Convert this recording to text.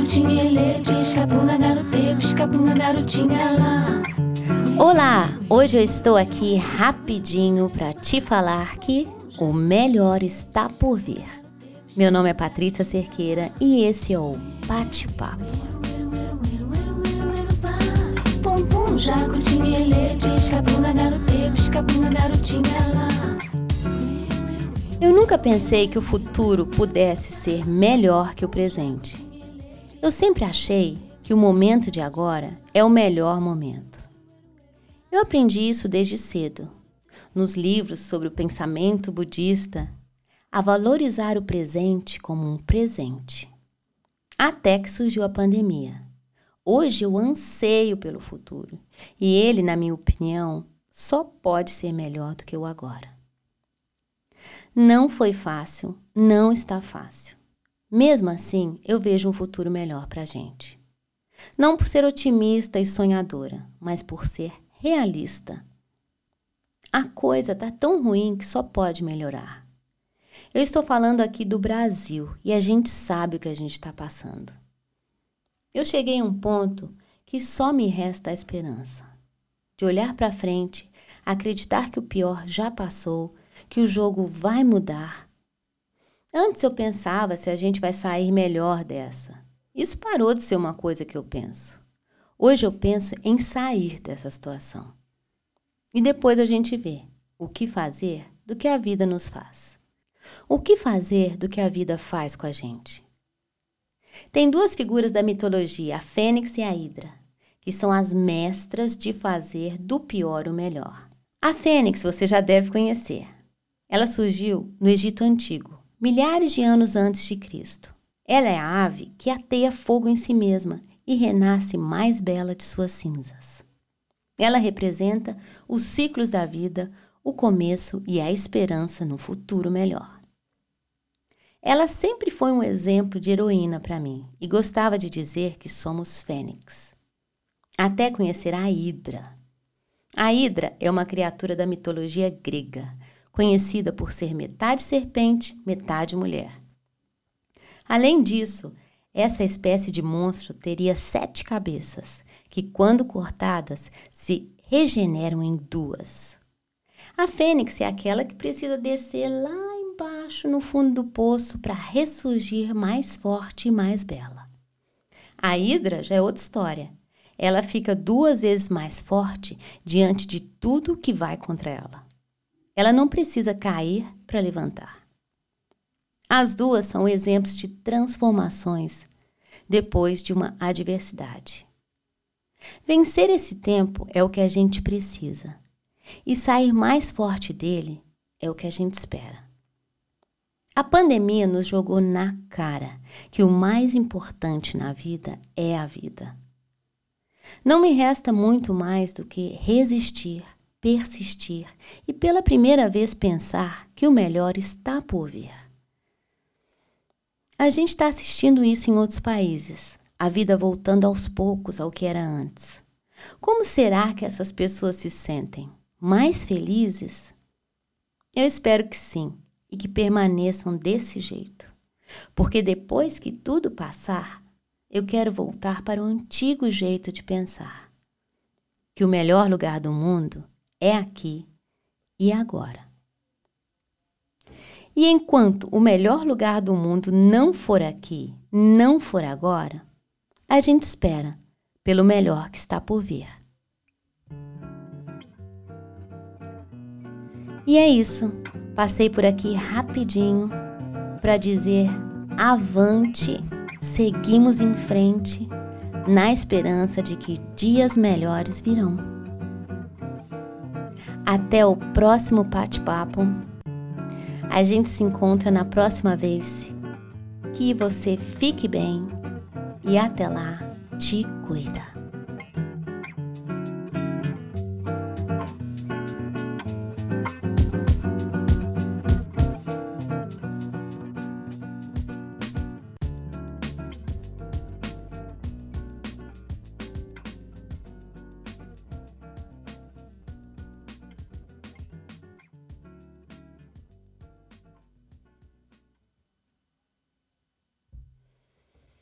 jacutinha, pisca-bunga, garotê, pisca-bunga, garotinha lá. Olá, hoje eu estou aqui rapidinho para te falar que o melhor está por vir. Meu nome é Patrícia Cerqueira e esse é o Bate-Papo. Garotinha lá. Eu nunca pensei que o futuro pudesse ser melhor que o presente. Eu sempre achei que o momento de agora é o melhor momento. Eu aprendi isso desde cedo, nos livros sobre o pensamento budista, a valorizar o presente como um presente. Até que surgiu a pandemia. Hoje eu anseio pelo futuro e ele, na minha opinião, só pode ser melhor do que o agora. Não foi fácil, não está fácil. Mesmo assim, eu vejo um futuro melhor para a gente. Não por ser otimista e sonhadora, mas por ser realista. A coisa está tão ruim que só pode melhorar. Eu estou falando aqui do Brasil e a gente sabe o que a gente está passando. Eu cheguei a um ponto que só me resta a esperança de olhar para frente, acreditar que o pior já passou que o jogo vai mudar. Antes eu pensava se a gente vai sair melhor dessa. Isso parou de ser uma coisa que eu penso. Hoje eu penso em sair dessa situação. E depois a gente vê o que fazer do que a vida nos faz. O que fazer do que a vida faz com a gente. Tem duas figuras da mitologia, a Fênix e a Hidra, que são as mestras de fazer do pior o melhor. A Fênix você já deve conhecer. Ela surgiu no Egito Antigo, milhares de anos antes de Cristo. Ela é a ave que ateia fogo em si mesma e renasce mais bela de suas cinzas. Ela representa os ciclos da vida, o começo e a esperança no futuro melhor. Ela sempre foi um exemplo de heroína para mim e gostava de dizer que somos fênix. Até conhecer a Hidra. A Hidra é uma criatura da mitologia grega conhecida por ser metade serpente, metade mulher. Além disso, essa espécie de monstro teria sete cabeças, que, quando cortadas, se regeneram em duas. A fênix é aquela que precisa descer lá embaixo, no fundo do poço, para ressurgir mais forte e mais bela. A hidra já é outra história. Ela fica duas vezes mais forte diante de tudo que vai contra ela. Ela não precisa cair para levantar. As duas são exemplos de transformações depois de uma adversidade. Vencer esse tempo é o que a gente precisa, e sair mais forte dele é o que a gente espera. A pandemia nos jogou na cara que o mais importante na vida é a vida. Não me resta muito mais do que resistir persistir e pela primeira vez pensar que o melhor está por vir. A gente está assistindo isso em outros países, a vida voltando aos poucos ao que era antes. Como será que essas pessoas se sentem? Mais felizes? Eu espero que sim e que permaneçam desse jeito. Porque depois que tudo passar, eu quero voltar para o antigo jeito de pensar. Que o melhor lugar do mundo é aqui e agora. E enquanto o melhor lugar do mundo não for aqui, não for agora, a gente espera pelo melhor que está por vir. E é isso. Passei por aqui rapidinho para dizer avante, seguimos em frente, na esperança de que dias melhores virão. Até o próximo bate-papo. A gente se encontra na próxima vez. Que você fique bem e até lá, te cuida.